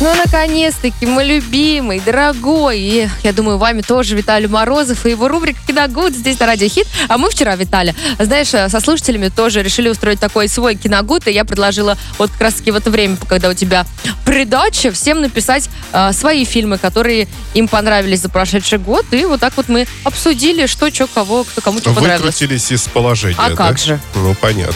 Ну, наконец-таки, мой любимый, дорогой, и, я думаю, вами тоже Виталий Морозов и его рубрика «Киногуд» здесь на Радио Хит. А мы вчера, Виталий, знаешь, со слушателями тоже решили устроить такой свой киногуд, и я предложила вот как раз-таки в это время, когда у тебя придача, всем написать э, свои фильмы, которые им понравились за прошедший год, и вот так вот мы обсудили, что, что, кого, кто кому что понравилось. Выкрутились из положения, А да? как же? Ну, понятно.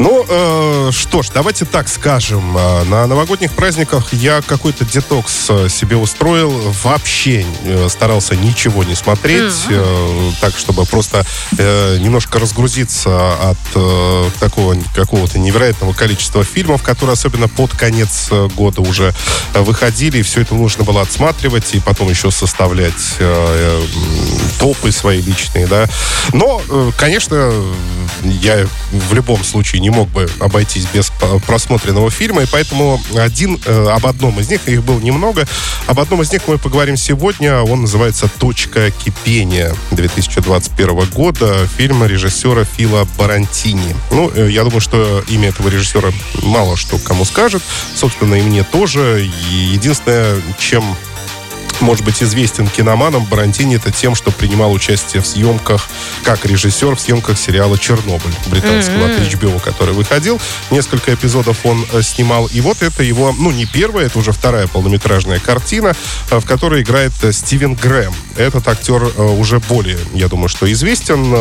Ну, э, что ж, давайте так скажем. Э, На новогодних праздниках я какой-то детокс э, себе устроил. Вообще э, старался ничего не смотреть. э, Так, чтобы просто немножко разгрузиться от такого какого-то невероятного количества фильмов, которые особенно под конец года уже выходили. И все это нужно было отсматривать и потом еще составлять топы свои личные, да. Но, конечно, я в любом случае не мог бы обойтись без просмотренного фильма, и поэтому один, э, об одном из них, их было немного, об одном из них мы поговорим сегодня. Он называется «Точка кипения» 2021 года, фильм режиссера Фила Барантини. Ну, э, я думаю, что имя этого режиссера мало что кому скажет. Собственно, и мне тоже. И единственное, чем может быть известен киноманам Барантини это тем, что принимал участие в съемках как режиссер в съемках сериала «Чернобыль» британского от HBO, который выходил. Несколько эпизодов он э, снимал. И вот это его, ну, не первая, это уже вторая полнометражная картина, э, в которой играет э, Стивен Грэм. Этот актер уже более, я думаю, что известен.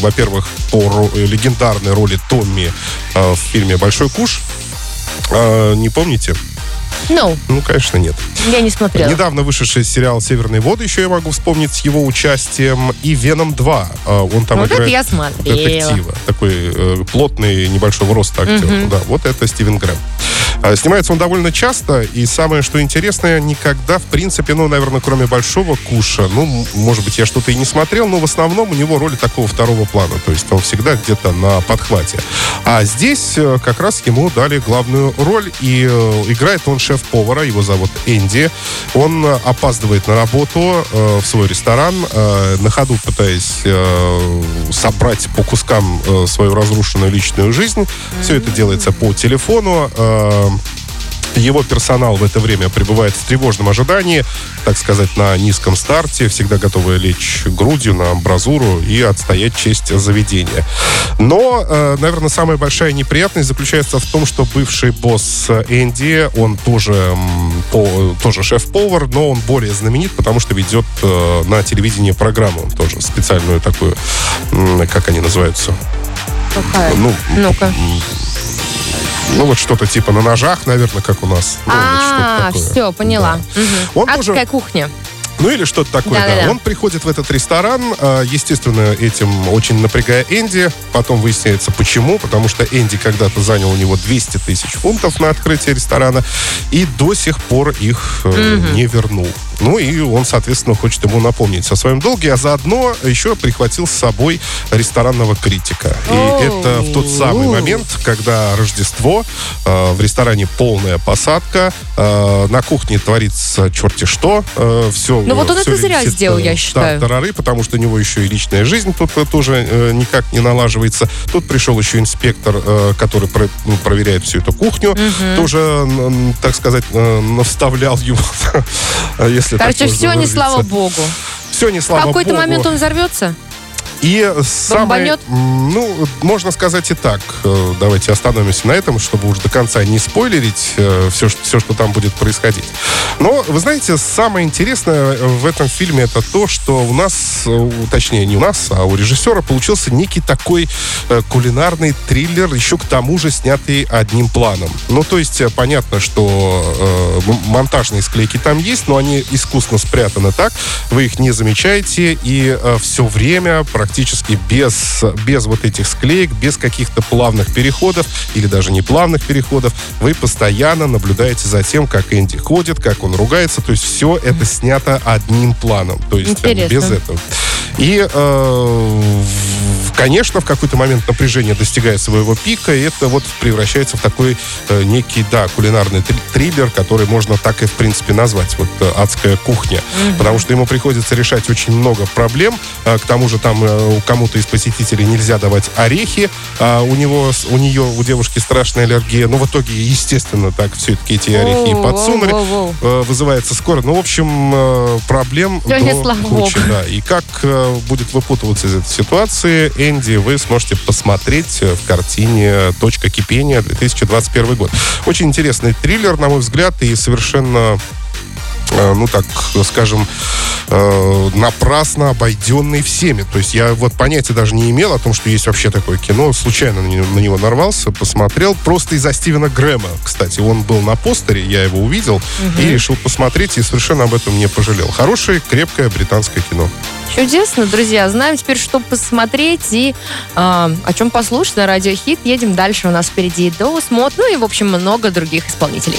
Во-первых, по легендарной роли Томми в фильме «Большой куш». Не помните? Ну, Ну, конечно, нет. я не смотрела. Недавно вышедший сериал «Северные воды», еще я могу вспомнить с его участием, и «Веном 2». А, Он там Вот это играет я смотрела. детектива. Такой э, плотный, небольшого роста актер. Да, вот это Стивен Грэм. А, Снимается он довольно часто, и самое, что интересное, никогда, в принципе, ну, наверное, кроме «Большого куша», ну, может быть, я что-то и не смотрел, но в основном у него роли такого второго плана, то есть он всегда где-то на подхвате. А здесь э, как раз ему дали главную роль, и э, играет он шеф-повара, его зовут Энди. Он опаздывает на работу э, в свой ресторан, на ходу пытаясь собрать по кускам свою разрушенную личную жизнь. Все это делается по телефону. Его персонал в это время пребывает в тревожном ожидании, так сказать, на низком старте, всегда готовы лечь грудью на амбразуру и отстоять честь заведения. Но, э, наверное, самая большая неприятность заключается в том, что бывший босс Энди, он тоже, по- тоже шеф-повар, но он более знаменит, потому что ведет э, на телевидении программу, тоже специальную такую, как они называются, Какая? ну, Ну-ка. Ну вот что-то типа на ножах, наверное, как у нас. Ну, А, все, поняла. Он Адская тоже- кухня. Ну или что-то такое, да. Он приходит в этот ресторан, э, естественно, этим очень напрягая Энди. Потом выясняется, почему. Потому что Энди когда-то занял у него 200 тысяч фунтов на открытие ресторана и до сих пор их э, не вернул. Ну и он, соответственно, хочет ему напомнить о своем долге, а заодно еще прихватил с собой ресторанного критика. И это в тот самый момент, когда Рождество, э, в ресторане полная посадка, э, на кухне творится черти что, все. Ну, вот он это зря сделал, я считаю. Тарары, потому что у него еще и личная жизнь тут э, тоже э, никак не налаживается. Тут пришел еще инспектор, э, который про- ну, проверяет всю эту кухню, тоже, м, так сказать, э, навставлял ему, если так Короче, можно все не слава богу. Все не В слава какой-то богу. момент он взорвется? И м, ну, можно сказать и так. Э, Давайте остановимся на этом, чтобы уж до конца не спойлерить все, все, что там будет происходить. Но, вы знаете, самое интересное в этом фильме это то, что у нас, э, точнее, не у нас, а у режиссера получился некий такой э, кулинарный триллер, еще к тому же снятый одним планом. Ну, то есть, э, понятно, что э, монтажные склейки там есть, но они искусно спрятаны так, вы их не замечаете, и все время практически без, без вот этих склеек, без каких-то плавных переходов, или даже не плавных переходов, вы постоянно наблюдаете за тем, как Энди ходит, как он ругается, то есть все это снято одним планом, то есть Интересно. без этого. И э, конечно, в какой-то момент напряжение достигает своего пика, и это вот превращается в такой э, некий, да, кулинарный триллер, который можно так и, в принципе, назвать. Вот э, адская кухня. Mm-hmm. Потому что ему приходится решать очень много проблем. К тому же там у кому-то из посетителей нельзя давать орехи, а у него, у нее, у девушки страшная аллергия. Но в итоге, естественно, так все-таки эти орехи oh, подсунули. Oh, oh, Вызывается скоро. Ну, в общем, проблем до кучи. Да. И как будет выпутываться из этой ситуации, Энди вы сможете посмотреть в картине «Точка кипения» 2021 год. Очень интересный триллер, на мой взгляд, и совершенно Э, ну так скажем, э, напрасно обойденный всеми. То есть я вот понятия даже не имел о том, что есть вообще такое кино. Случайно на него нарвался, посмотрел. Просто из-за Стивена Грэма, кстати. Он был на постере, я его увидел угу. и решил посмотреть, и совершенно об этом не пожалел. Хорошее, крепкое британское кино. Чудесно, друзья. Знаем теперь, что посмотреть и э, о чем послушать на радио Хит. Едем дальше. У нас впереди Доусмот, ну и, в общем, много других исполнителей.